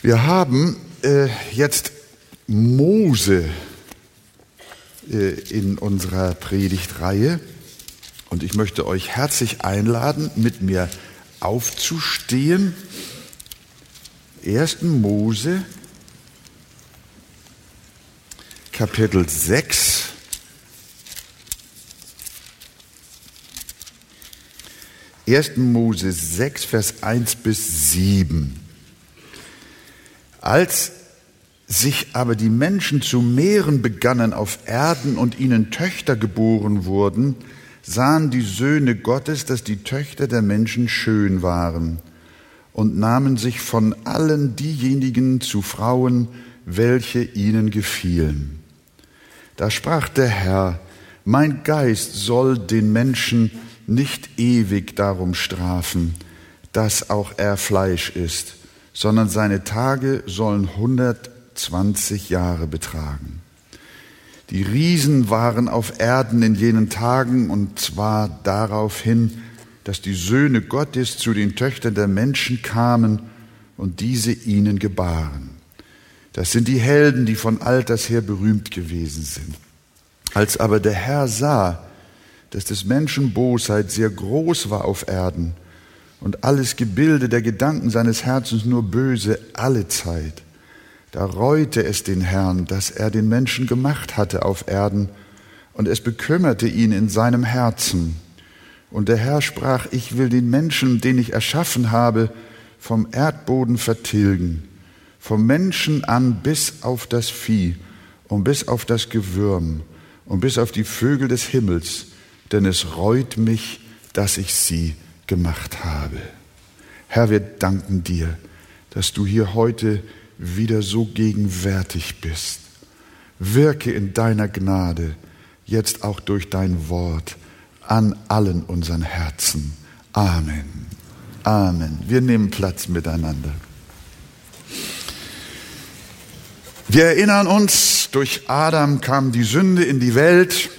Wir haben äh, jetzt Mose äh, in unserer Predigtreihe und ich möchte euch herzlich einladen, mit mir aufzustehen. 1. Mose, Kapitel 6. Ersten Mose 6, Vers 1 bis 7. Als sich aber die Menschen zu mehren begannen auf Erden und ihnen Töchter geboren wurden, sahen die Söhne Gottes, dass die Töchter der Menschen schön waren und nahmen sich von allen diejenigen zu Frauen, welche ihnen gefielen. Da sprach der Herr, mein Geist soll den Menschen nicht ewig darum strafen, dass auch er Fleisch ist sondern seine Tage sollen 120 Jahre betragen. Die Riesen waren auf Erden in jenen Tagen und zwar darauf hin, dass die Söhne Gottes zu den Töchtern der Menschen kamen und diese ihnen gebaren. Das sind die Helden, die von alters her berühmt gewesen sind. Als aber der Herr sah, dass des Menschen Bosheit sehr groß war auf Erden, und alles Gebilde der Gedanken seines Herzens nur böse alle Zeit. Da reute es den Herrn, dass er den Menschen gemacht hatte auf Erden, und es bekümmerte ihn in seinem Herzen. Und der Herr sprach, ich will den Menschen, den ich erschaffen habe, vom Erdboden vertilgen, vom Menschen an bis auf das Vieh und bis auf das Gewürm und bis auf die Vögel des Himmels, denn es reut mich, dass ich sie gemacht habe. Herr, wir danken dir, dass du hier heute wieder so gegenwärtig bist. Wirke in deiner Gnade, jetzt auch durch dein Wort, an allen unseren Herzen. Amen. Amen. Wir nehmen Platz miteinander. Wir erinnern uns, durch Adam kam die Sünde in die Welt.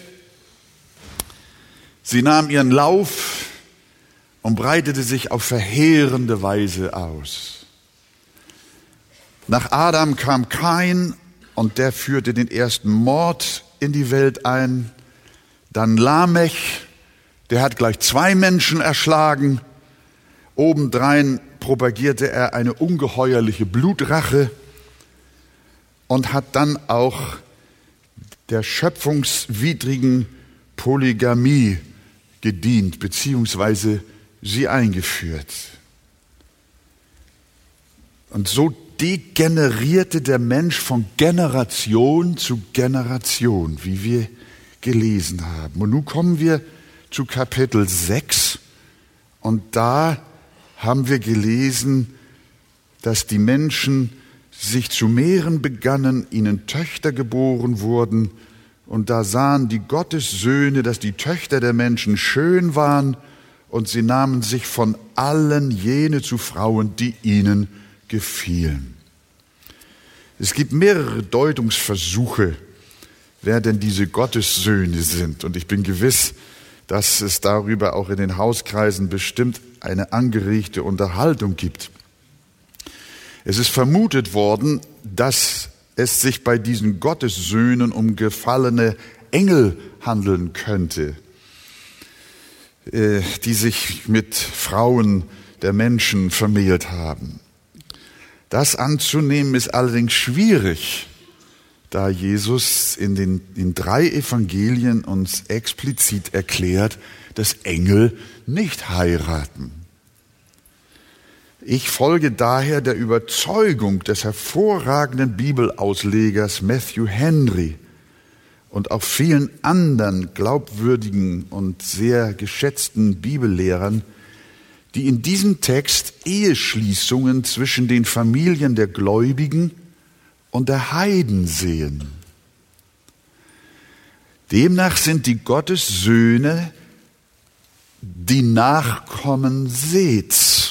Sie nahm ihren Lauf und breitete sich auf verheerende Weise aus. Nach Adam kam Kain und der führte den ersten Mord in die Welt ein. Dann Lamech, der hat gleich zwei Menschen erschlagen. Obendrein propagierte er eine ungeheuerliche Blutrache und hat dann auch der schöpfungswidrigen Polygamie gedient, beziehungsweise sie eingeführt. Und so degenerierte der Mensch von Generation zu Generation, wie wir gelesen haben. Und nun kommen wir zu Kapitel 6 und da haben wir gelesen, dass die Menschen sich zu mehren begannen, ihnen Töchter geboren wurden, und da sahen die Gottessöhne, dass die Töchter der Menschen schön waren, und sie nahmen sich von allen jene zu Frauen, die ihnen gefielen. Es gibt mehrere Deutungsversuche, wer denn diese Gottessöhne sind. Und ich bin gewiss, dass es darüber auch in den Hauskreisen bestimmt eine angeregte Unterhaltung gibt. Es ist vermutet worden, dass es sich bei diesen Gottessöhnen um gefallene Engel handeln könnte. Äh, die sich mit Frauen der Menschen vermählt haben. Das anzunehmen ist allerdings schwierig, da Jesus in den in drei Evangelien uns explizit erklärt, dass Engel nicht heiraten. Ich folge daher der Überzeugung des hervorragenden Bibelauslegers Matthew Henry, und auch vielen anderen glaubwürdigen und sehr geschätzten Bibellehrern, die in diesem Text Eheschließungen zwischen den Familien der Gläubigen und der Heiden sehen. Demnach sind die Gottessöhne die Nachkommen Seths.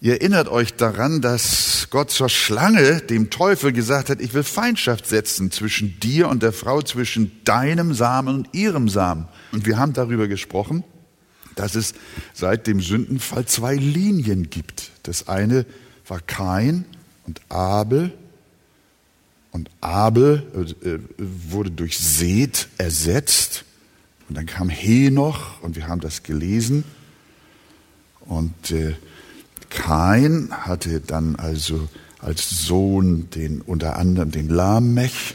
Ihr erinnert euch daran, dass Gott zur Schlange, dem Teufel, gesagt hat, ich will Feindschaft setzen zwischen dir und der Frau, zwischen deinem Samen und ihrem Samen. Und wir haben darüber gesprochen, dass es seit dem Sündenfall zwei Linien gibt. Das eine war Kain und Abel. Und Abel äh, wurde durch Seth ersetzt. Und dann kam Henoch und wir haben das gelesen. Und äh, Kain hatte dann also als Sohn den unter anderem den Lamech,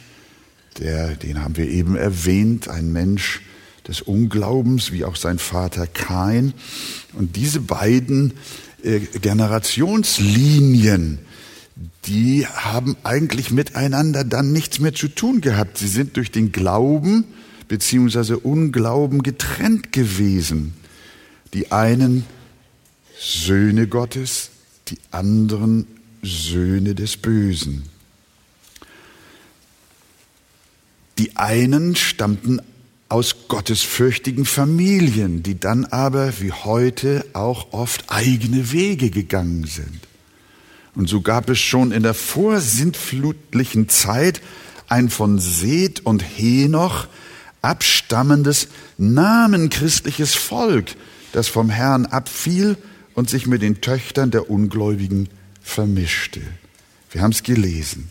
der, den haben wir eben erwähnt, ein Mensch des Unglaubens, wie auch sein Vater Kain. Und diese beiden äh, Generationslinien, die haben eigentlich miteinander dann nichts mehr zu tun gehabt. Sie sind durch den Glauben beziehungsweise Unglauben getrennt gewesen. Die einen Söhne Gottes, die anderen Söhne des Bösen. Die einen stammten aus gottesfürchtigen Familien, die dann aber wie heute auch oft eigene Wege gegangen sind. Und so gab es schon in der vorsintflutlichen Zeit ein von Seth und Henoch abstammendes namenchristliches Volk, das vom Herrn abfiel und sich mit den Töchtern der Ungläubigen vermischte. Wir haben es gelesen.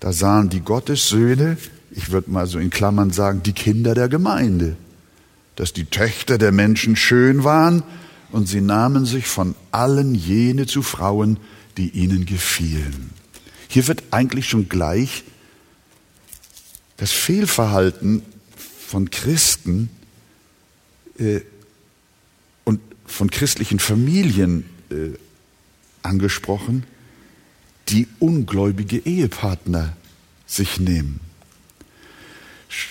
Da sahen die Gottessöhne, ich würde mal so in Klammern sagen, die Kinder der Gemeinde, dass die Töchter der Menschen schön waren und sie nahmen sich von allen jene zu Frauen, die ihnen gefielen. Hier wird eigentlich schon gleich das Fehlverhalten von Christen äh, von christlichen Familien äh, angesprochen, die ungläubige Ehepartner sich nehmen.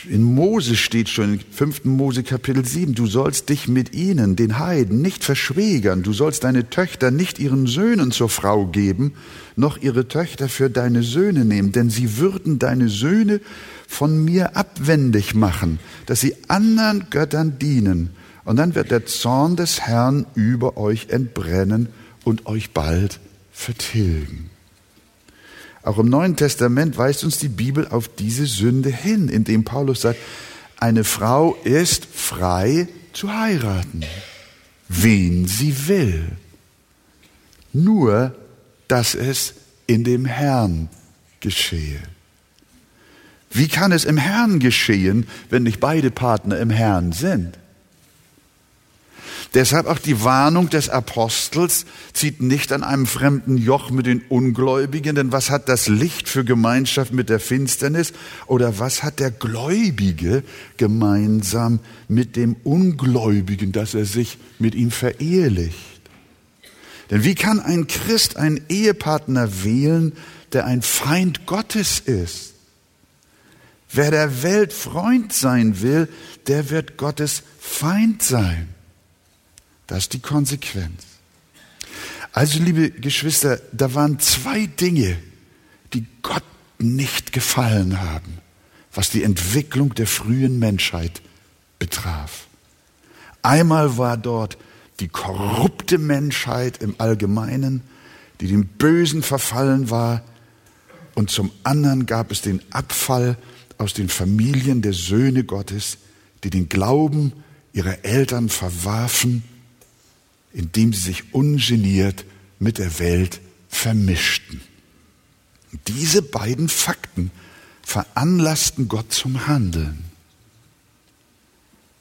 In Mose steht schon in 5. Mose Kapitel 7, du sollst dich mit ihnen, den Heiden, nicht verschwägern, du sollst deine Töchter nicht ihren Söhnen zur Frau geben, noch ihre Töchter für deine Söhne nehmen, denn sie würden deine Söhne von mir abwendig machen, dass sie anderen Göttern dienen, und dann wird der Zorn des Herrn über euch entbrennen und euch bald vertilgen. Auch im Neuen Testament weist uns die Bibel auf diese Sünde hin, indem Paulus sagt, eine Frau ist frei zu heiraten, wen sie will. Nur, dass es in dem Herrn geschehe. Wie kann es im Herrn geschehen, wenn nicht beide Partner im Herrn sind? Deshalb auch die Warnung des Apostels, zieht nicht an einem fremden Joch mit den Ungläubigen, denn was hat das Licht für Gemeinschaft mit der Finsternis? Oder was hat der Gläubige gemeinsam mit dem Ungläubigen, dass er sich mit ihm verehelicht? Denn wie kann ein Christ einen Ehepartner wählen, der ein Feind Gottes ist? Wer der Welt Freund sein will, der wird Gottes Feind sein. Das ist die Konsequenz. Also, liebe Geschwister, da waren zwei Dinge, die Gott nicht gefallen haben, was die Entwicklung der frühen Menschheit betraf. Einmal war dort die korrupte Menschheit im Allgemeinen, die dem Bösen verfallen war, und zum anderen gab es den Abfall aus den Familien der Söhne Gottes, die den Glauben ihrer Eltern verwarfen indem sie sich ungeniert mit der Welt vermischten. diese beiden Fakten veranlassten Gott zum Handeln,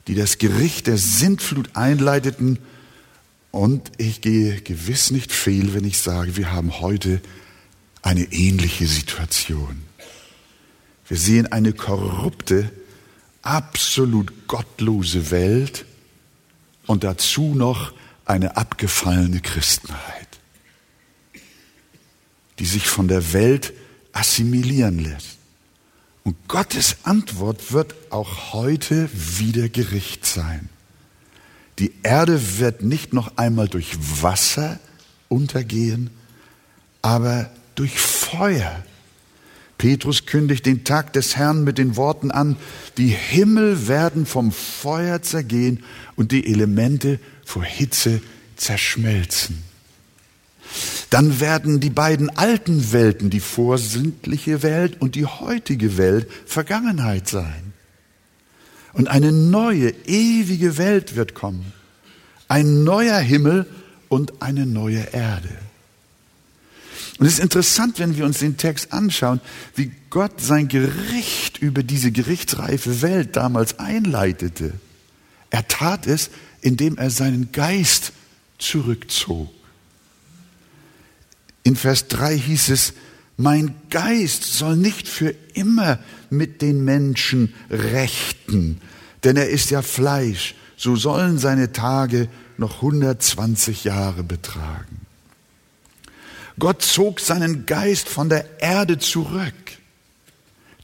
die das Gericht der Sintflut einleiteten. Und ich gehe gewiss nicht fehl, wenn ich sage, wir haben heute eine ähnliche Situation. Wir sehen eine korrupte, absolut gottlose Welt und dazu noch eine abgefallene Christenheit, die sich von der Welt assimilieren lässt. Und Gottes Antwort wird auch heute wieder Gericht sein. Die Erde wird nicht noch einmal durch Wasser untergehen, aber durch Feuer. Petrus kündigt den Tag des Herrn mit den Worten an, die Himmel werden vom Feuer zergehen und die Elemente vor Hitze zerschmelzen. Dann werden die beiden alten Welten, die vorsündliche Welt und die heutige Welt, Vergangenheit sein. Und eine neue, ewige Welt wird kommen. Ein neuer Himmel und eine neue Erde. Und es ist interessant, wenn wir uns den Text anschauen, wie Gott sein Gericht über diese gerichtsreife Welt damals einleitete. Er tat es, indem er seinen Geist zurückzog. In Vers 3 hieß es, mein Geist soll nicht für immer mit den Menschen rechten, denn er ist ja Fleisch, so sollen seine Tage noch 120 Jahre betragen. Gott zog seinen Geist von der Erde zurück,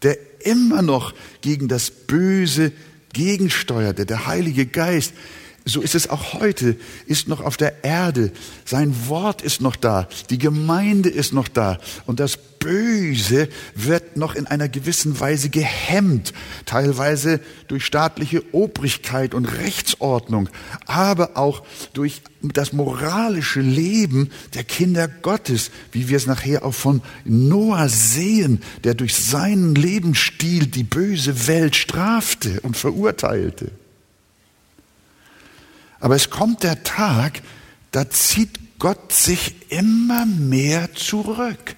der immer noch gegen das Böse gegensteuerte. Der Heilige Geist so ist es auch heute, ist noch auf der Erde. Sein Wort ist noch da. Die Gemeinde ist noch da. Und das Böse wird noch in einer gewissen Weise gehemmt. Teilweise durch staatliche Obrigkeit und Rechtsordnung. Aber auch durch das moralische Leben der Kinder Gottes. Wie wir es nachher auch von Noah sehen, der durch seinen Lebensstil die böse Welt strafte und verurteilte. Aber es kommt der Tag, da zieht Gott sich immer mehr zurück.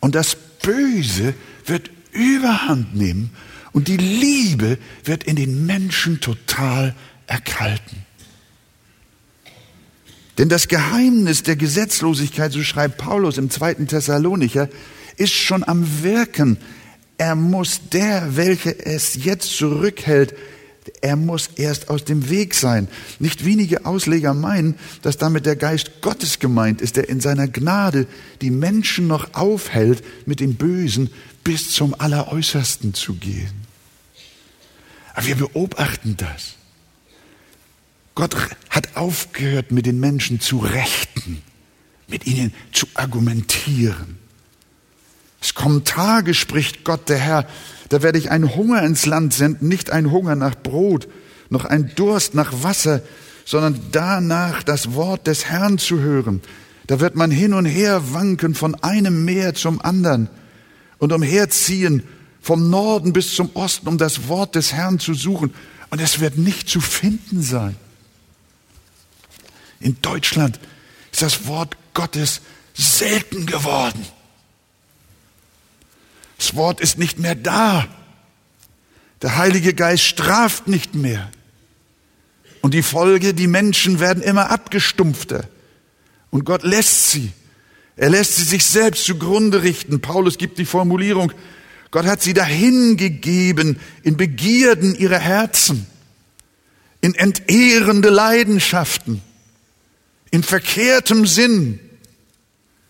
Und das Böse wird überhand nehmen und die Liebe wird in den Menschen total erkalten. Denn das Geheimnis der Gesetzlosigkeit, so schreibt Paulus im zweiten Thessalonicher, ist schon am Wirken. Er muss der, welcher es jetzt zurückhält, er muss erst aus dem Weg sein. Nicht wenige Ausleger meinen, dass damit der Geist Gottes gemeint ist, der in seiner Gnade die Menschen noch aufhält, mit dem Bösen bis zum Alleräußersten zu gehen. Aber wir beobachten das. Gott hat aufgehört, mit den Menschen zu rechten, mit ihnen zu argumentieren. Es kommen Tage, spricht Gott der Herr, da werde ich einen Hunger ins Land senden, nicht einen Hunger nach Brot, noch einen Durst nach Wasser, sondern danach das Wort des Herrn zu hören. Da wird man hin und her wanken von einem Meer zum anderen und umherziehen vom Norden bis zum Osten, um das Wort des Herrn zu suchen. Und es wird nicht zu finden sein. In Deutschland ist das Wort Gottes selten geworden. Das Wort ist nicht mehr da. Der Heilige Geist straft nicht mehr. Und die Folge, die Menschen werden immer abgestumpfter. Und Gott lässt sie. Er lässt sie sich selbst zugrunde richten. Paulus gibt die Formulierung, Gott hat sie dahingegeben in Begierden ihrer Herzen, in entehrende Leidenschaften, in verkehrtem Sinn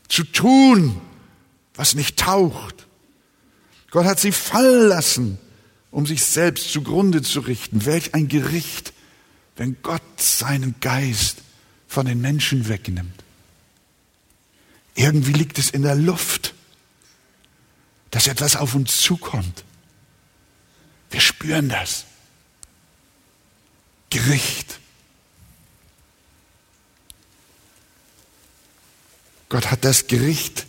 zu tun, was nicht taucht. Gott hat sie fallen lassen, um sich selbst zugrunde zu richten. Welch ein Gericht, wenn Gott seinen Geist von den Menschen wegnimmt. Irgendwie liegt es in der Luft, dass etwas auf uns zukommt. Wir spüren das. Gericht. Gott hat das Gericht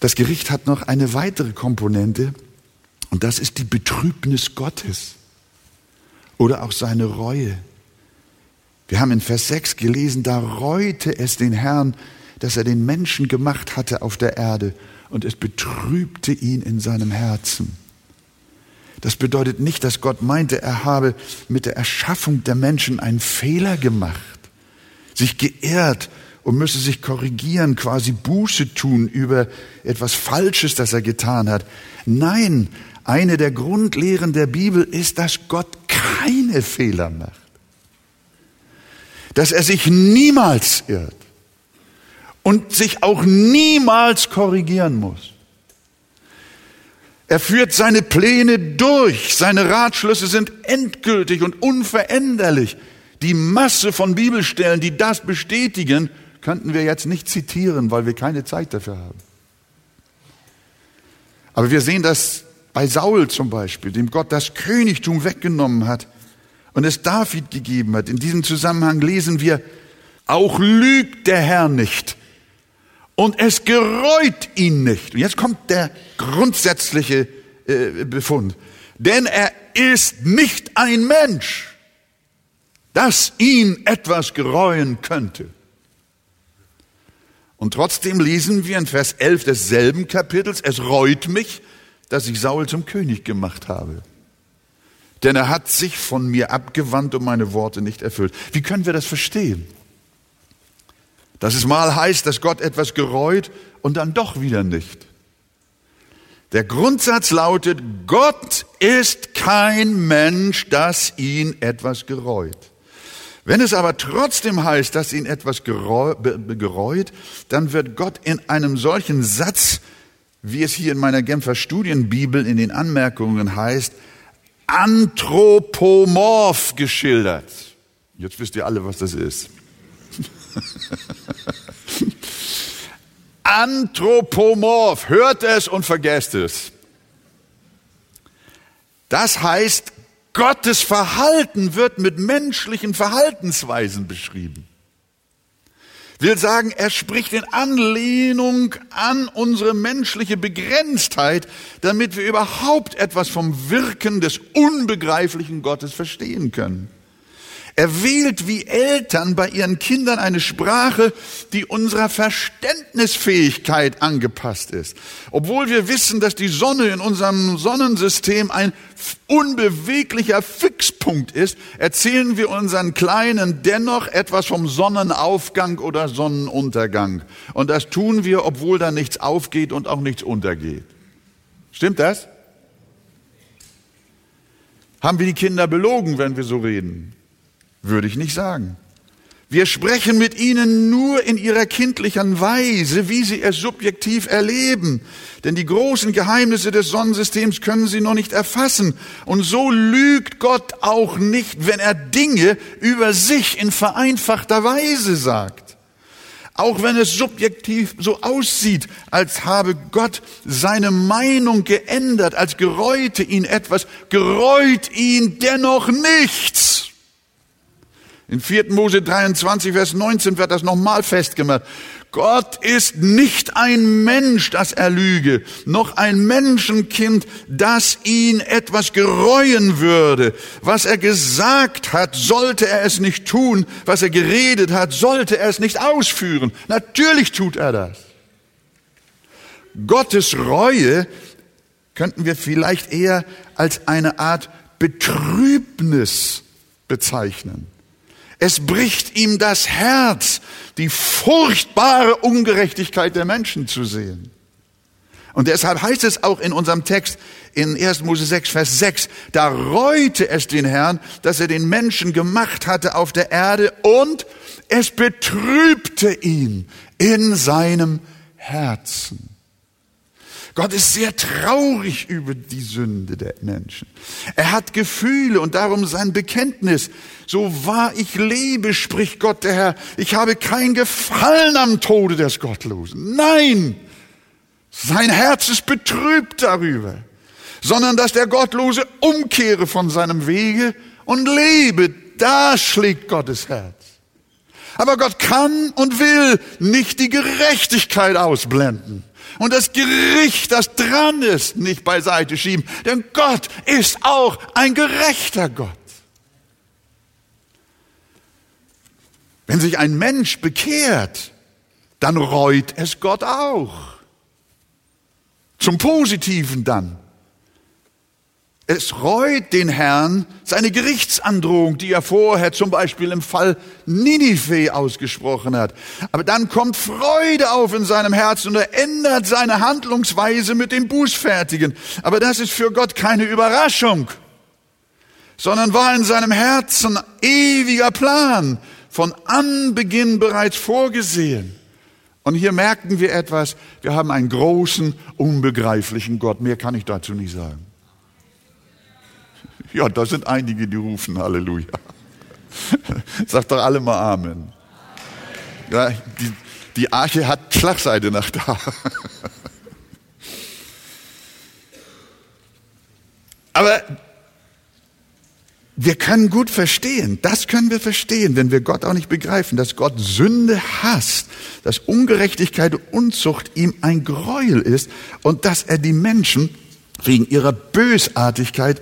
das Gericht hat noch eine weitere Komponente und das ist die Betrübnis Gottes oder auch seine Reue. Wir haben in Vers 6 gelesen, da reute es den Herrn, dass er den Menschen gemacht hatte auf der Erde und es betrübte ihn in seinem Herzen. Das bedeutet nicht, dass Gott meinte, er habe mit der Erschaffung der Menschen einen Fehler gemacht, sich geehrt und müsse sich korrigieren, quasi Buße tun über etwas Falsches, das er getan hat. Nein, eine der Grundlehren der Bibel ist, dass Gott keine Fehler macht. Dass er sich niemals irrt und sich auch niemals korrigieren muss. Er führt seine Pläne durch. Seine Ratschlüsse sind endgültig und unveränderlich. Die Masse von Bibelstellen, die das bestätigen, könnten wir jetzt nicht zitieren, weil wir keine Zeit dafür haben. Aber wir sehen das bei Saul zum Beispiel, dem Gott das Königtum weggenommen hat und es David gegeben hat. In diesem Zusammenhang lesen wir, auch lügt der Herr nicht und es gereut ihn nicht. Und jetzt kommt der grundsätzliche äh, Befund. Denn er ist nicht ein Mensch, dass ihn etwas gereuen könnte. Und trotzdem lesen wir in Vers 11 desselben Kapitels, es reut mich, dass ich Saul zum König gemacht habe. Denn er hat sich von mir abgewandt und meine Worte nicht erfüllt. Wie können wir das verstehen? Dass es mal heißt, dass Gott etwas gereut und dann doch wieder nicht. Der Grundsatz lautet, Gott ist kein Mensch, dass ihn etwas gereut. Wenn es aber trotzdem heißt, dass ihn etwas gereut, dann wird Gott in einem solchen Satz, wie es hier in meiner Genfer Studienbibel in den Anmerkungen heißt, anthropomorph geschildert. Jetzt wisst ihr alle, was das ist. Anthropomorph, hört es und vergesst es. Das heißt, Gottes Verhalten wird mit menschlichen Verhaltensweisen beschrieben. Will sagen, er spricht in Anlehnung an unsere menschliche Begrenztheit, damit wir überhaupt etwas vom Wirken des unbegreiflichen Gottes verstehen können. Er wählt wie Eltern bei ihren Kindern eine Sprache, die unserer Verständnisfähigkeit angepasst ist. Obwohl wir wissen, dass die Sonne in unserem Sonnensystem ein unbeweglicher Fixpunkt ist, erzählen wir unseren Kleinen dennoch etwas vom Sonnenaufgang oder Sonnenuntergang. Und das tun wir, obwohl da nichts aufgeht und auch nichts untergeht. Stimmt das? Haben wir die Kinder belogen, wenn wir so reden? Würde ich nicht sagen. Wir sprechen mit ihnen nur in ihrer kindlichen Weise, wie sie es subjektiv erleben. Denn die großen Geheimnisse des Sonnensystems können sie noch nicht erfassen. Und so lügt Gott auch nicht, wenn er Dinge über sich in vereinfachter Weise sagt. Auch wenn es subjektiv so aussieht, als habe Gott seine Meinung geändert, als gereute ihn etwas, gereut ihn dennoch nichts. In 4. Mose 23, Vers 19 wird das nochmal festgemacht. Gott ist nicht ein Mensch, das er lüge, noch ein Menschenkind, das ihn etwas gereuen würde. Was er gesagt hat, sollte er es nicht tun. Was er geredet hat, sollte er es nicht ausführen. Natürlich tut er das. Gottes Reue könnten wir vielleicht eher als eine Art Betrübnis bezeichnen. Es bricht ihm das Herz, die furchtbare Ungerechtigkeit der Menschen zu sehen. Und deshalb heißt es auch in unserem Text in 1. Mose 6, Vers 6, da reute es den Herrn, dass er den Menschen gemacht hatte auf der Erde und es betrübte ihn in seinem Herzen. Gott ist sehr traurig über die Sünde der Menschen. Er hat Gefühle und darum sein Bekenntnis. So wahr ich lebe, spricht Gott der Herr, ich habe kein Gefallen am Tode des Gottlosen. Nein, sein Herz ist betrübt darüber, sondern dass der Gottlose umkehre von seinem Wege und lebe. Da schlägt Gottes Herz. Aber Gott kann und will nicht die Gerechtigkeit ausblenden und das Gericht, das dran ist, nicht beiseite schieben. Denn Gott ist auch ein gerechter Gott. Wenn sich ein Mensch bekehrt, dann reut es Gott auch. Zum Positiven dann. Es reut den Herrn seine Gerichtsandrohung, die er vorher zum Beispiel im Fall Ninive ausgesprochen hat. Aber dann kommt Freude auf in seinem Herzen und er ändert seine Handlungsweise mit dem Bußfertigen. Aber das ist für Gott keine Überraschung, sondern war in seinem Herzen ewiger Plan, von Anbeginn bereits vorgesehen. Und hier merken wir etwas, wir haben einen großen, unbegreiflichen Gott. Mehr kann ich dazu nicht sagen. Ja, da sind einige, die rufen Halleluja. Sagt doch alle mal Amen. Ja, die, die Arche hat Schlagseite nach da. Aber wir können gut verstehen, das können wir verstehen, wenn wir Gott auch nicht begreifen, dass Gott Sünde hasst, dass Ungerechtigkeit und Unzucht ihm ein Gräuel ist und dass er die Menschen wegen ihrer Bösartigkeit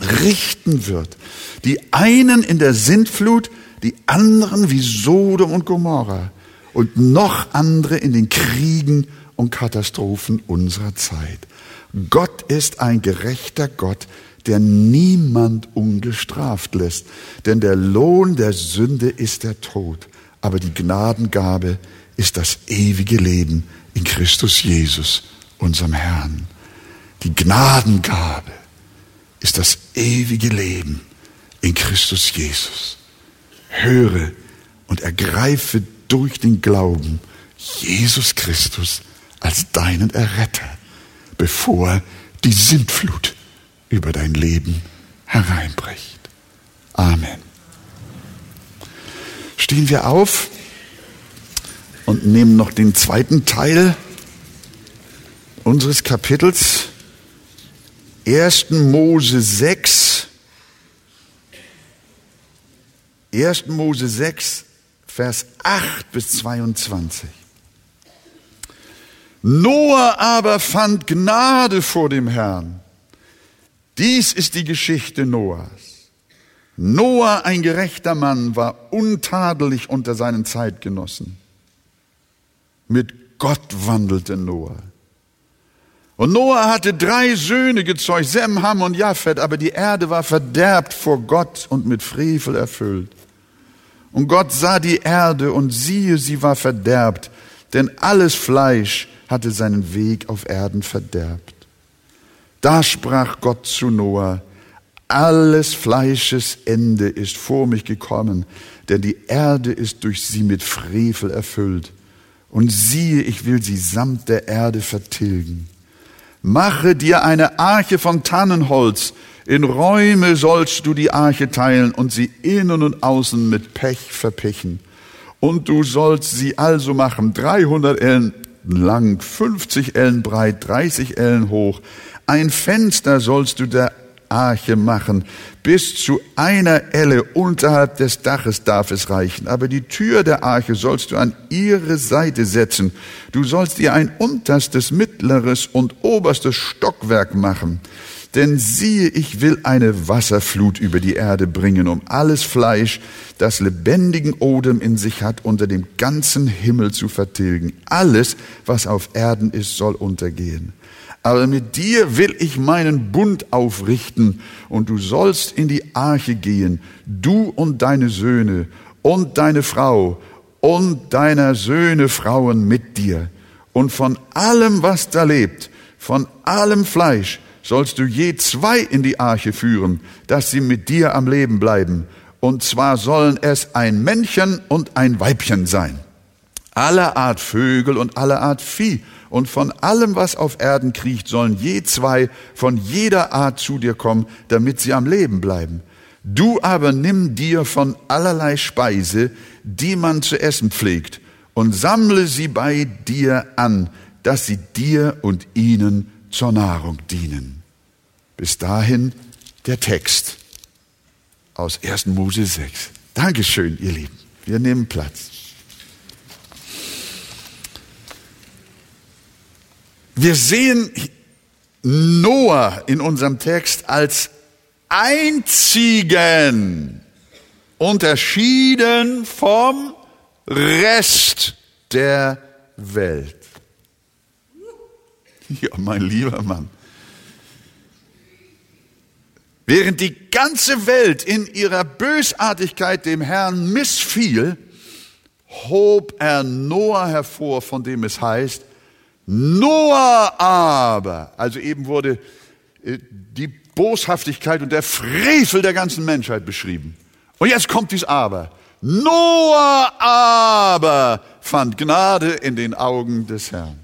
richten wird. Die einen in der Sintflut, die anderen wie Sodom und Gomorra und noch andere in den Kriegen und Katastrophen unserer Zeit. Gott ist ein gerechter Gott, der niemand ungestraft lässt. Denn der Lohn der Sünde ist der Tod, aber die Gnadengabe ist das ewige Leben in Christus Jesus, unserem Herrn. Die Gnadengabe ist das ewige Leben in Christus Jesus. Höre und ergreife durch den Glauben Jesus Christus als deinen Erretter, bevor die Sintflut über dein Leben hereinbricht. Amen. Stehen wir auf und nehmen noch den zweiten Teil unseres Kapitels 1. Mose 6. 1. Mose 6, Vers 8 bis 22. Noah aber fand Gnade vor dem Herrn. Dies ist die Geschichte Noahs. Noah, ein gerechter Mann, war untadelig unter seinen Zeitgenossen. Mit Gott wandelte Noah. Und Noah hatte drei Söhne gezeugt, Sem, Ham und Japhet, aber die Erde war verderbt vor Gott und mit Frevel erfüllt. Und Gott sah die Erde und siehe, sie war verderbt, denn alles Fleisch hatte seinen Weg auf Erden verderbt. Da sprach Gott zu Noah, alles Fleisches Ende ist vor mich gekommen, denn die Erde ist durch sie mit Frevel erfüllt. Und siehe, ich will sie samt der Erde vertilgen. Mache dir eine Arche von Tannenholz, in Räume sollst du die Arche teilen und sie innen und außen mit Pech verpechen. Und du sollst sie also machen, 300 Ellen lang, 50 Ellen breit, 30 Ellen hoch. Ein Fenster sollst du der Arche machen. Bis zu einer Elle unterhalb des Daches darf es reichen. Aber die Tür der Arche sollst du an ihre Seite setzen. Du sollst ihr ein unterstes, mittleres und oberstes Stockwerk machen. Denn siehe, ich will eine Wasserflut über die Erde bringen, um alles Fleisch, das lebendigen Odem in sich hat, unter dem ganzen Himmel zu vertilgen. Alles, was auf Erden ist, soll untergehen. Aber mit dir will ich meinen Bund aufrichten und du sollst in die Arche gehen, du und deine Söhne und deine Frau und deiner Söhne Frauen mit dir. Und von allem, was da lebt, von allem Fleisch, sollst du je zwei in die Arche führen, dass sie mit dir am Leben bleiben. Und zwar sollen es ein Männchen und ein Weibchen sein. Aller Art Vögel und aller Art Vieh und von allem, was auf Erden kriecht, sollen je zwei von jeder Art zu dir kommen, damit sie am Leben bleiben. Du aber nimm dir von allerlei Speise, die man zu essen pflegt, und sammle sie bei dir an, dass sie dir und ihnen zur Nahrung dienen. Bis dahin der Text aus 1. Mose 6. Dankeschön, ihr Lieben. Wir nehmen Platz. Wir sehen Noah in unserem Text als einzigen unterschieden vom Rest der Welt. Ja, mein lieber Mann. Während die ganze Welt in ihrer Bösartigkeit dem Herrn missfiel, hob er Noah hervor, von dem es heißt, Noah aber, also eben wurde äh, die Boshaftigkeit und der Frevel der ganzen Menschheit beschrieben. Und jetzt kommt dies Aber. Noah aber fand Gnade in den Augen des Herrn.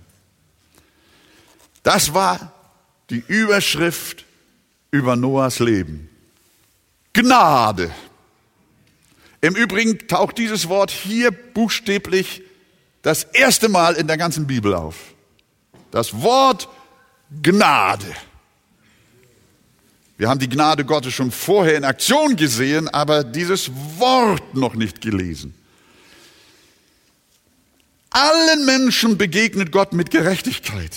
Das war die Überschrift über Noahs Leben. Gnade. Im Übrigen taucht dieses Wort hier buchstäblich das erste Mal in der ganzen Bibel auf. Das Wort Gnade. Wir haben die Gnade Gottes schon vorher in Aktion gesehen, aber dieses Wort noch nicht gelesen. Allen Menschen begegnet Gott mit Gerechtigkeit.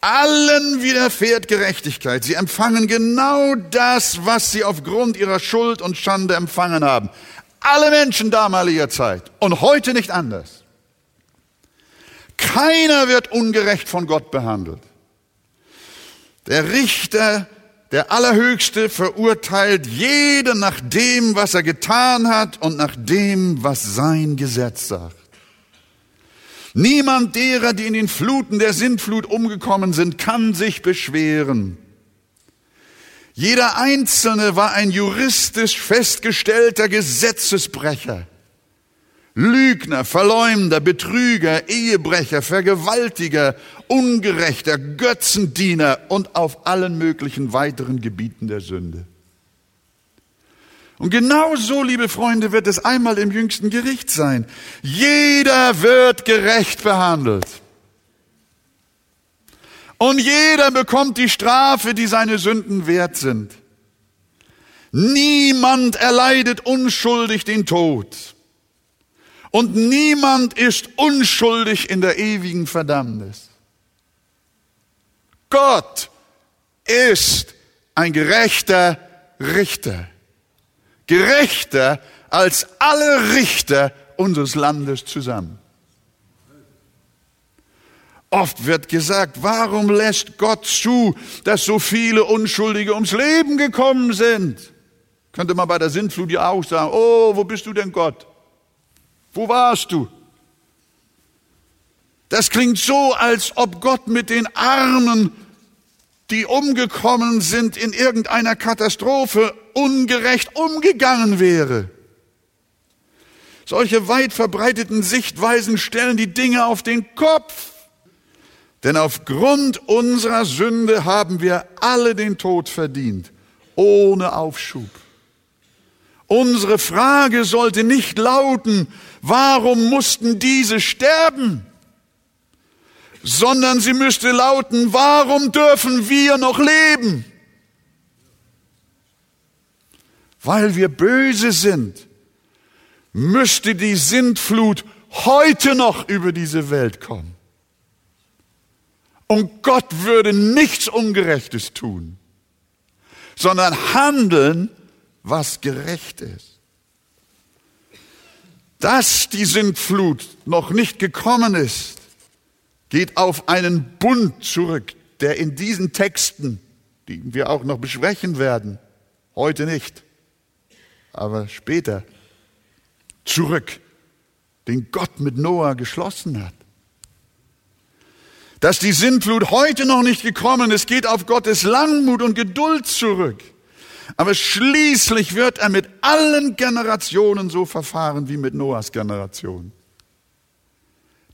Allen widerfährt Gerechtigkeit. Sie empfangen genau das, was sie aufgrund ihrer Schuld und Schande empfangen haben. Alle Menschen damaliger Zeit und heute nicht anders. Keiner wird ungerecht von Gott behandelt. Der Richter, der Allerhöchste, verurteilt jeden nach dem, was er getan hat und nach dem, was sein Gesetz sagt. Niemand derer, die in den Fluten der Sintflut umgekommen sind, kann sich beschweren. Jeder Einzelne war ein juristisch festgestellter Gesetzesbrecher. Lügner, Verleumder, Betrüger, Ehebrecher, Vergewaltiger, Ungerechter, Götzendiener und auf allen möglichen weiteren Gebieten der Sünde. Und genau so, liebe Freunde, wird es einmal im jüngsten Gericht sein. Jeder wird gerecht behandelt. Und jeder bekommt die Strafe, die seine Sünden wert sind. Niemand erleidet unschuldig den Tod. Und niemand ist unschuldig in der ewigen Verdammnis. Gott ist ein gerechter Richter. Gerechter als alle Richter unseres Landes zusammen. Oft wird gesagt, warum lässt Gott zu, dass so viele Unschuldige ums Leben gekommen sind? Könnte man bei der Sintflut ja auch sagen, oh, wo bist du denn Gott? Wo warst du? Das klingt so, als ob Gott mit den Armen, die umgekommen sind in irgendeiner Katastrophe, ungerecht umgegangen wäre. Solche weit verbreiteten Sichtweisen stellen die Dinge auf den Kopf. Denn aufgrund unserer Sünde haben wir alle den Tod verdient, ohne Aufschub. Unsere Frage sollte nicht lauten, warum mussten diese sterben? Sondern sie müsste lauten, warum dürfen wir noch leben? Weil wir böse sind, müsste die Sintflut heute noch über diese Welt kommen. Und Gott würde nichts Ungerechtes tun, sondern handeln, was gerecht ist. Dass die Sintflut noch nicht gekommen ist, geht auf einen Bund zurück, der in diesen Texten, die wir auch noch besprechen werden, heute nicht, aber später, zurück, den Gott mit Noah geschlossen hat dass die Sintflut heute noch nicht gekommen ist, geht auf Gottes Langmut und Geduld zurück. Aber schließlich wird er mit allen Generationen so verfahren wie mit Noahs Generation.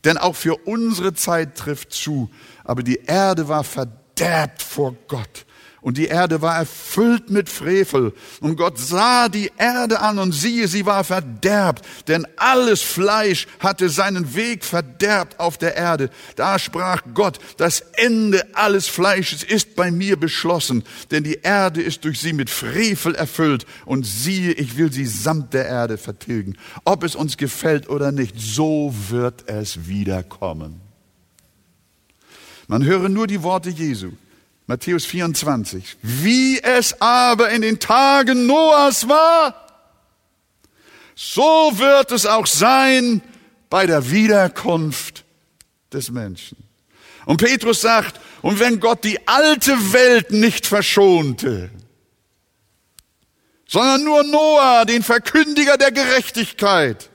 Denn auch für unsere Zeit trifft zu, aber die Erde war verderbt vor Gott und die Erde war erfüllt mit Frevel. Und Gott sah die Erde an und siehe, sie war verderbt, denn alles Fleisch hatte seinen Weg verderbt auf der Erde. Da sprach Gott, das Ende alles Fleisches ist bei mir beschlossen, denn die Erde ist durch sie mit Frevel erfüllt. Und siehe, ich will sie samt der Erde vertilgen. Ob es uns gefällt oder nicht, so wird es wiederkommen. Man höre nur die Worte Jesu. Matthäus 24. Wie es aber in den Tagen Noahs war, so wird es auch sein bei der Wiederkunft des Menschen. Und Petrus sagt, und wenn Gott die alte Welt nicht verschonte, sondern nur Noah, den Verkündiger der Gerechtigkeit,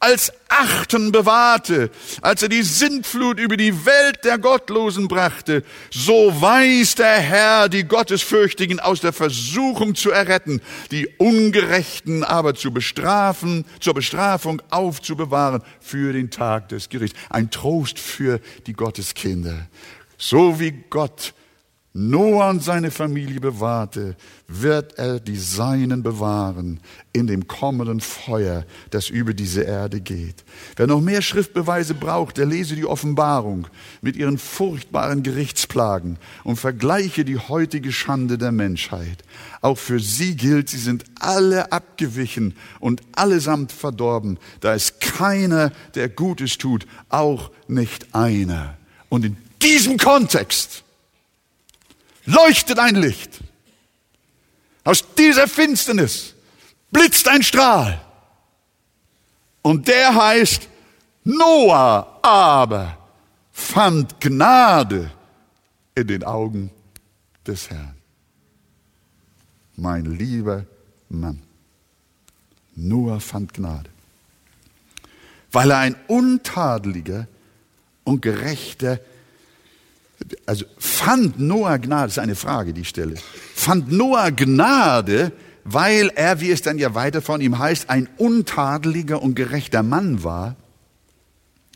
als Achten bewahrte, als er die Sintflut über die Welt der Gottlosen brachte, so weiß der Herr die Gottesfürchtigen aus der Versuchung zu erretten, die Ungerechten aber zu bestrafen, zur Bestrafung aufzubewahren für den Tag des Gerichts. Ein Trost für die Gotteskinder. So wie Gott Noah und seine Familie bewahrte, wird er die Seinen bewahren in dem kommenden Feuer, das über diese Erde geht. Wer noch mehr Schriftbeweise braucht, der lese die Offenbarung mit ihren furchtbaren Gerichtsplagen und vergleiche die heutige Schande der Menschheit. Auch für sie gilt, sie sind alle abgewichen und allesamt verdorben. Da ist keiner, der Gutes tut, auch nicht einer. Und in diesem Kontext leuchtet ein Licht. Aus dieser Finsternis blitzt ein Strahl. Und der heißt, Noah aber fand Gnade in den Augen des Herrn. Mein lieber Mann. Noah fand Gnade, weil er ein untadeliger und gerechter, also fand Noah Gnade, das ist eine Frage, die ich stelle, fand Noah Gnade, weil er, wie es dann ja weiter von ihm heißt, ein untadeliger und gerechter Mann war.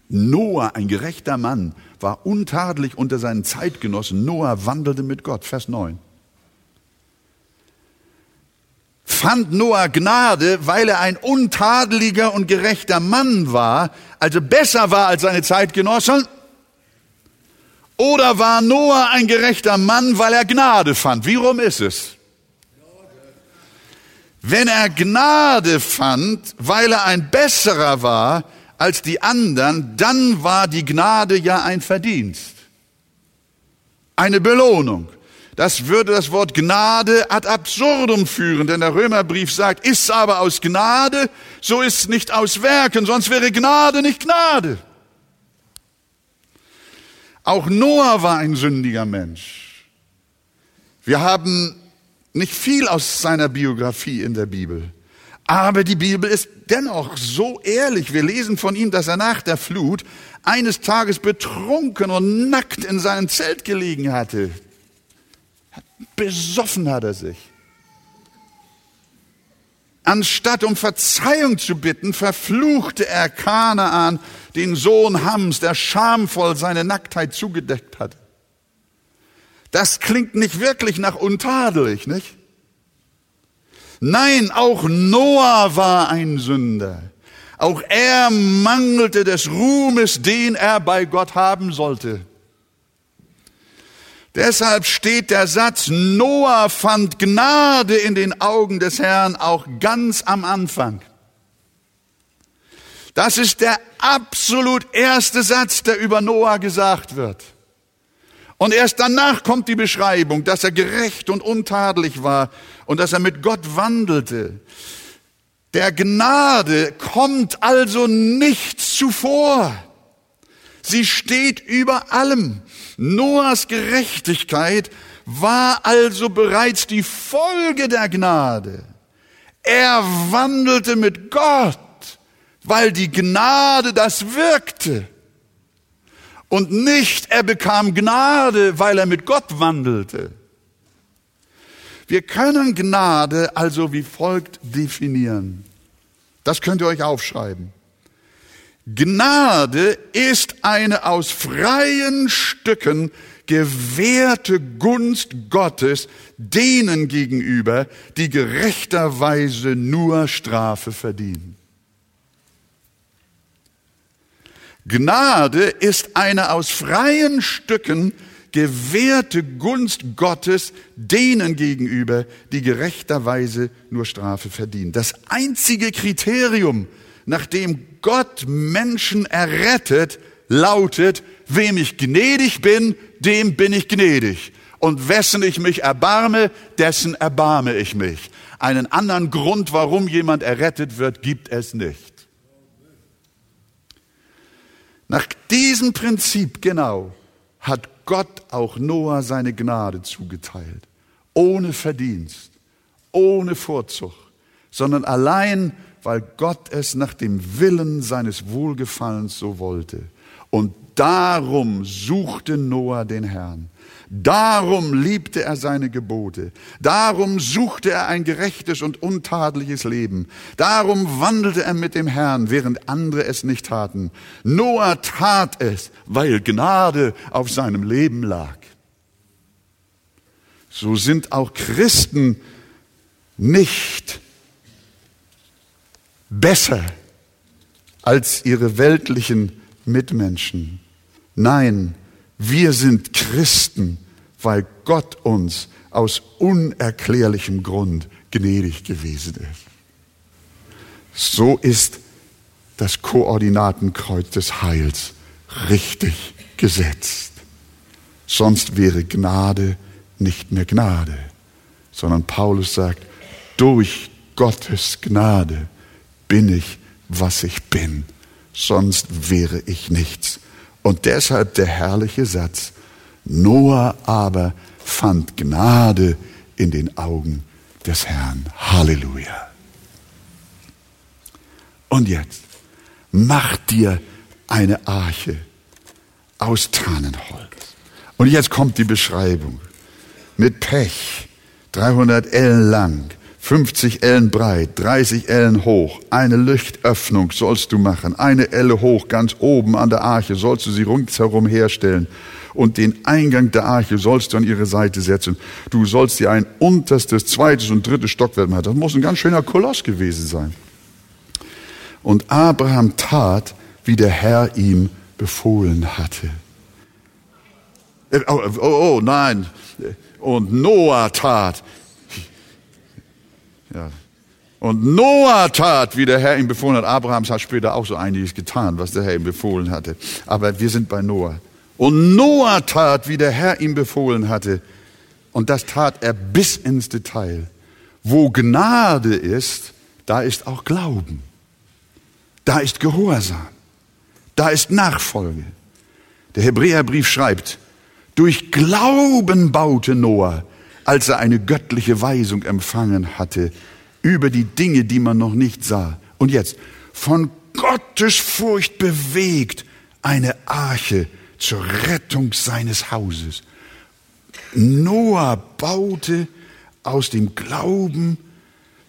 Noah, ein gerechter Mann, war untadelig unter seinen Zeitgenossen. Noah wandelte mit Gott, Vers 9 fand Noah Gnade, weil er ein untadeliger und gerechter Mann war, also besser war als seine Zeitgenossen? Oder war Noah ein gerechter Mann, weil er Gnade fand? Wie rum ist es? Wenn er Gnade fand, weil er ein besserer war als die anderen, dann war die Gnade ja ein Verdienst, eine Belohnung. Das würde das Wort Gnade ad absurdum führen, denn der Römerbrief sagt, ist aber aus Gnade, so ist es nicht aus Werken, sonst wäre Gnade nicht Gnade. Auch Noah war ein sündiger Mensch. Wir haben nicht viel aus seiner Biografie in der Bibel. Aber die Bibel ist dennoch so ehrlich. Wir lesen von ihm, dass er nach der Flut eines Tages betrunken und nackt in seinem Zelt gelegen hatte. Besoffen hat er sich. Anstatt um Verzeihung zu bitten, verfluchte er Kanaan, den Sohn Hams, der schamvoll seine Nacktheit zugedeckt hat. Das klingt nicht wirklich nach untadelig, nicht? Nein, auch Noah war ein Sünder. Auch er mangelte des Ruhmes, den er bei Gott haben sollte. Deshalb steht der Satz, Noah fand Gnade in den Augen des Herrn auch ganz am Anfang. Das ist der absolut erste Satz, der über Noah gesagt wird. Und erst danach kommt die Beschreibung, dass er gerecht und untadelig war und dass er mit Gott wandelte. Der Gnade kommt also nichts zuvor. Sie steht über allem. Noahs Gerechtigkeit war also bereits die Folge der Gnade. Er wandelte mit Gott, weil die Gnade das wirkte. Und nicht, er bekam Gnade, weil er mit Gott wandelte. Wir können Gnade also wie folgt definieren. Das könnt ihr euch aufschreiben. Gnade ist eine aus freien Stücken gewährte Gunst Gottes denen gegenüber, die gerechterweise nur Strafe verdienen. Gnade ist eine aus freien Stücken gewährte Gunst Gottes denen gegenüber, die gerechterweise nur Strafe verdienen. Das einzige Kriterium, nachdem Gott Menschen errettet, lautet, wem ich gnädig bin, dem bin ich gnädig. Und wessen ich mich erbarme, dessen erbarme ich mich. Einen anderen Grund, warum jemand errettet wird, gibt es nicht. Nach diesem Prinzip genau hat Gott auch Noah seine Gnade zugeteilt. Ohne Verdienst, ohne Vorzug, sondern allein weil Gott es nach dem Willen seines Wohlgefallens so wollte. Und darum suchte Noah den Herrn. Darum liebte er seine Gebote. Darum suchte er ein gerechtes und untadeliges Leben. Darum wandelte er mit dem Herrn, während andere es nicht taten. Noah tat es, weil Gnade auf seinem Leben lag. So sind auch Christen nicht besser als ihre weltlichen Mitmenschen. Nein, wir sind Christen, weil Gott uns aus unerklärlichem Grund gnädig gewesen ist. So ist das Koordinatenkreuz des Heils richtig gesetzt. sonst wäre Gnade nicht mehr Gnade, sondern Paulus sagt, durch Gottes Gnade bin ich, was ich bin, sonst wäre ich nichts. Und deshalb der herrliche Satz, Noah aber fand Gnade in den Augen des Herrn. Halleluja. Und jetzt, mach dir eine Arche aus Tannenholz. Und jetzt kommt die Beschreibung. Mit Pech, 300 Ellen lang, 50 Ellen breit, 30 Ellen hoch, eine Lichtöffnung sollst du machen, eine Elle hoch, ganz oben an der Arche sollst du sie rundherum herstellen und den Eingang der Arche sollst du an ihre Seite setzen. Du sollst dir ein unterstes, zweites und drittes Stockwerk machen. Das muss ein ganz schöner Koloss gewesen sein. Und Abraham tat, wie der Herr ihm befohlen hatte. Oh, oh, oh nein. Und Noah tat. Ja. Und Noah tat, wie der Herr ihm befohlen hat. Abrahams hat später auch so einiges getan, was der Herr ihm befohlen hatte. Aber wir sind bei Noah. Und Noah tat, wie der Herr ihm befohlen hatte. Und das tat er bis ins Detail. Wo Gnade ist, da ist auch Glauben. Da ist Gehorsam. Da ist Nachfolge. Der Hebräerbrief schreibt, durch Glauben baute Noah, als er eine göttliche Weisung empfangen hatte über die Dinge, die man noch nicht sah. Und jetzt, von Gottes Furcht bewegt, eine Arche zur Rettung seines Hauses. Noah baute aus dem Glauben,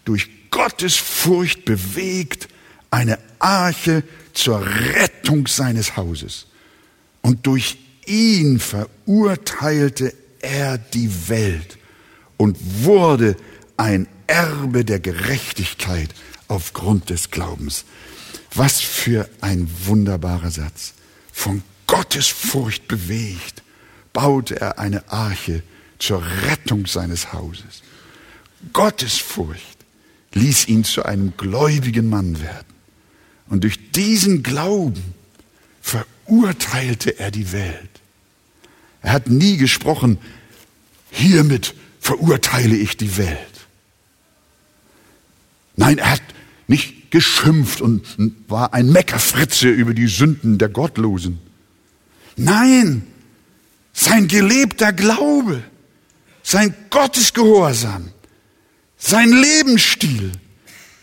durch Gottes Furcht bewegt, eine Arche zur Rettung seines Hauses. Und durch ihn verurteilte er die Welt und wurde ein Erbe der Gerechtigkeit aufgrund des Glaubens. Was für ein wunderbarer Satz. Von Gottes Furcht bewegt, baute er eine Arche zur Rettung seines Hauses. Gottes Furcht ließ ihn zu einem gläubigen Mann werden. Und durch diesen Glauben verurteilte er die Welt. Er hat nie gesprochen, hiermit verurteile ich die Welt. Nein, er hat nicht geschimpft und war ein Meckerfritze über die Sünden der Gottlosen. Nein, sein gelebter Glaube, sein Gottesgehorsam, sein Lebensstil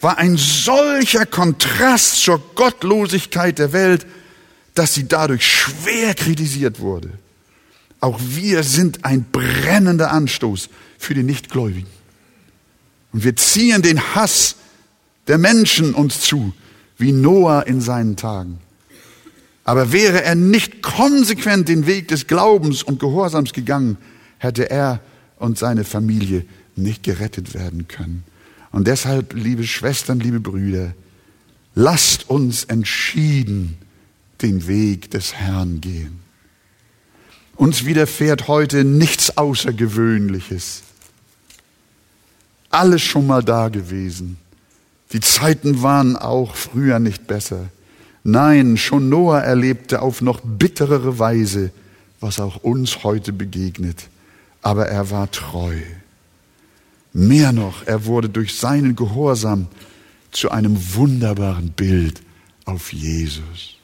war ein solcher Kontrast zur Gottlosigkeit der Welt, dass sie dadurch schwer kritisiert wurde. Auch wir sind ein brennender Anstoß für die Nichtgläubigen. Und wir ziehen den Hass der Menschen uns zu, wie Noah in seinen Tagen. Aber wäre er nicht konsequent den Weg des Glaubens und Gehorsams gegangen, hätte er und seine Familie nicht gerettet werden können. Und deshalb, liebe Schwestern, liebe Brüder, lasst uns entschieden den Weg des Herrn gehen. Uns widerfährt heute nichts Außergewöhnliches. Alles schon mal da gewesen. Die Zeiten waren auch früher nicht besser. Nein, schon Noah erlebte auf noch bitterere Weise, was auch uns heute begegnet. Aber er war treu. Mehr noch, er wurde durch seinen Gehorsam zu einem wunderbaren Bild auf Jesus.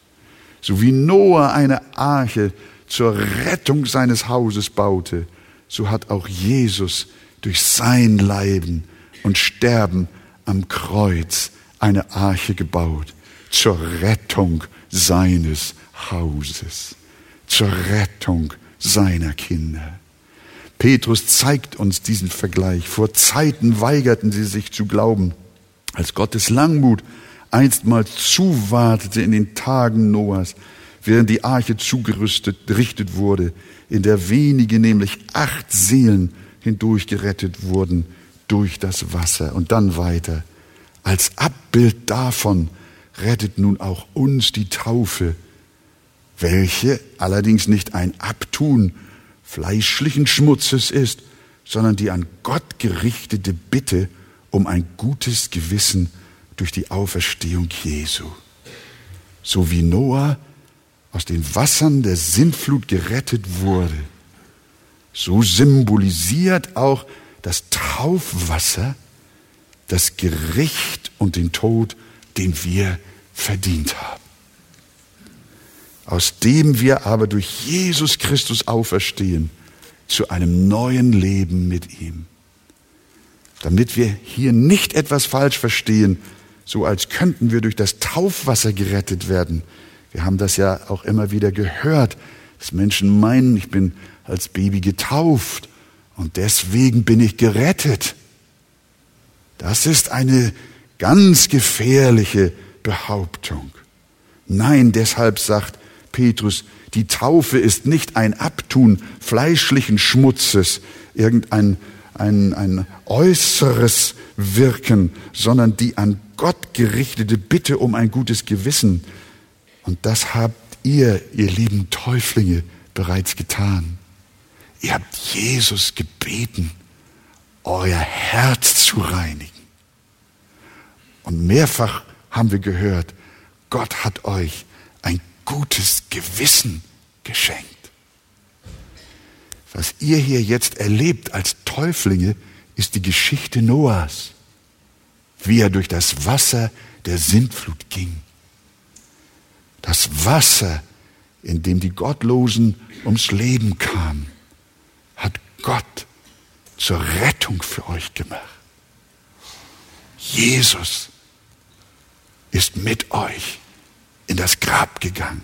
So wie Noah eine Arche zur Rettung seines Hauses baute, so hat auch Jesus durch sein Leiden und Sterben am Kreuz eine Arche gebaut zur Rettung seines Hauses, zur Rettung seiner Kinder. Petrus zeigt uns diesen Vergleich. Vor Zeiten weigerten sie sich zu glauben, als Gottes Langmut einstmals zuwartete in den Tagen Noahs, während die Arche zugerüstet, richtet wurde, in der wenige, nämlich acht Seelen hindurch gerettet wurden durch das Wasser. Und dann weiter. Als Abbild davon rettet nun auch uns die Taufe, welche allerdings nicht ein Abtun fleischlichen Schmutzes ist, sondern die an Gott gerichtete Bitte um ein gutes Gewissen durch die Auferstehung Jesu. So wie Noah aus den Wassern der Sintflut gerettet wurde, so symbolisiert auch das Taufwasser das Gericht und den Tod, den wir verdient haben. Aus dem wir aber durch Jesus Christus auferstehen zu einem neuen Leben mit ihm. Damit wir hier nicht etwas falsch verstehen, so als könnten wir durch das Taufwasser gerettet werden. Wir haben das ja auch immer wieder gehört, dass Menschen meinen, ich bin als Baby getauft und deswegen bin ich gerettet. Das ist eine ganz gefährliche Behauptung. Nein, deshalb sagt Petrus, die Taufe ist nicht ein Abtun fleischlichen Schmutzes, irgendein ein, ein äußeres Wirken, sondern die an Gott gerichtete Bitte um ein gutes Gewissen. Und das habt ihr, ihr lieben Täuflinge, bereits getan. Ihr habt Jesus gebeten, euer Herz zu reinigen. Und mehrfach haben wir gehört, Gott hat euch ein gutes Gewissen geschenkt. Was ihr hier jetzt erlebt als Täuflinge, ist die Geschichte Noahs, wie er durch das Wasser der Sintflut ging. Das Wasser, in dem die Gottlosen ums Leben kamen, Gott zur Rettung für euch gemacht. Jesus ist mit euch in das Grab gegangen.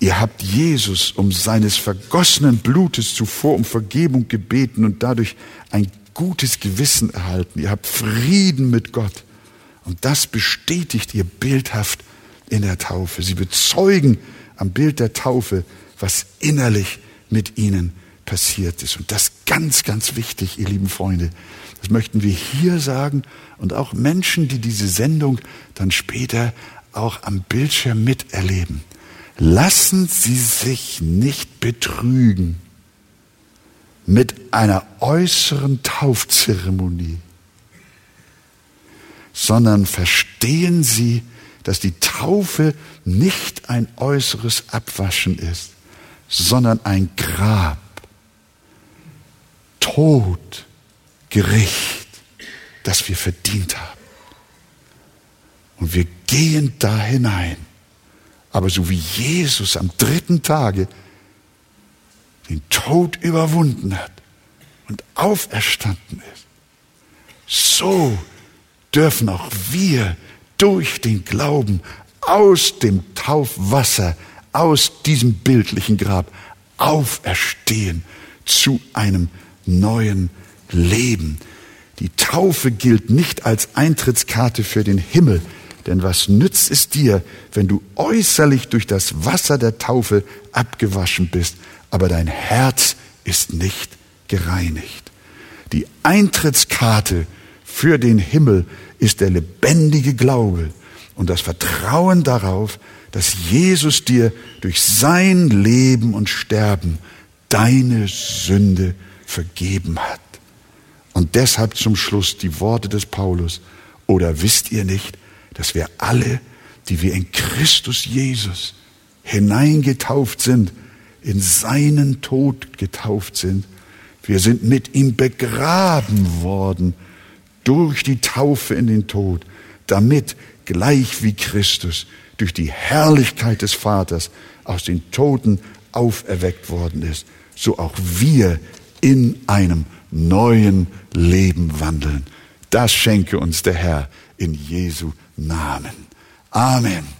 Ihr habt Jesus um seines vergossenen Blutes zuvor um Vergebung gebeten und dadurch ein gutes Gewissen erhalten. Ihr habt Frieden mit Gott. Und das bestätigt ihr bildhaft in der Taufe. Sie bezeugen am Bild der Taufe, was innerlich mit ihnen passiert ist. Und das ganz, ganz wichtig, ihr lieben Freunde. Das möchten wir hier sagen und auch Menschen, die diese Sendung dann später auch am Bildschirm miterleben. Lassen Sie sich nicht betrügen mit einer äußeren Taufzeremonie, sondern verstehen Sie, dass die Taufe nicht ein äußeres Abwaschen ist, sondern ein Grab, Tod, Gericht, das wir verdient haben. Und wir gehen da hinein. Aber so wie Jesus am dritten Tage den Tod überwunden hat und auferstanden ist, so dürfen auch wir durch den Glauben aus dem Taufwasser, aus diesem bildlichen Grab auferstehen zu einem neuen Leben. Die Taufe gilt nicht als Eintrittskarte für den Himmel, denn was nützt es dir, wenn du äußerlich durch das Wasser der Taufe abgewaschen bist, aber dein Herz ist nicht gereinigt? Die Eintrittskarte für den Himmel ist der lebendige Glaube und das Vertrauen darauf, dass Jesus dir durch sein Leben und Sterben deine Sünde vergeben hat. Und deshalb zum Schluss die Worte des Paulus. Oder wisst ihr nicht, dass wir alle, die wir in Christus Jesus hineingetauft sind, in seinen Tod getauft sind, wir sind mit ihm begraben worden durch die Taufe in den Tod, damit gleich wie Christus durch die Herrlichkeit des Vaters aus den Toten auferweckt worden ist, so auch wir in einem neuen Leben wandeln. Das schenke uns der Herr in Jesu Namen. Amen.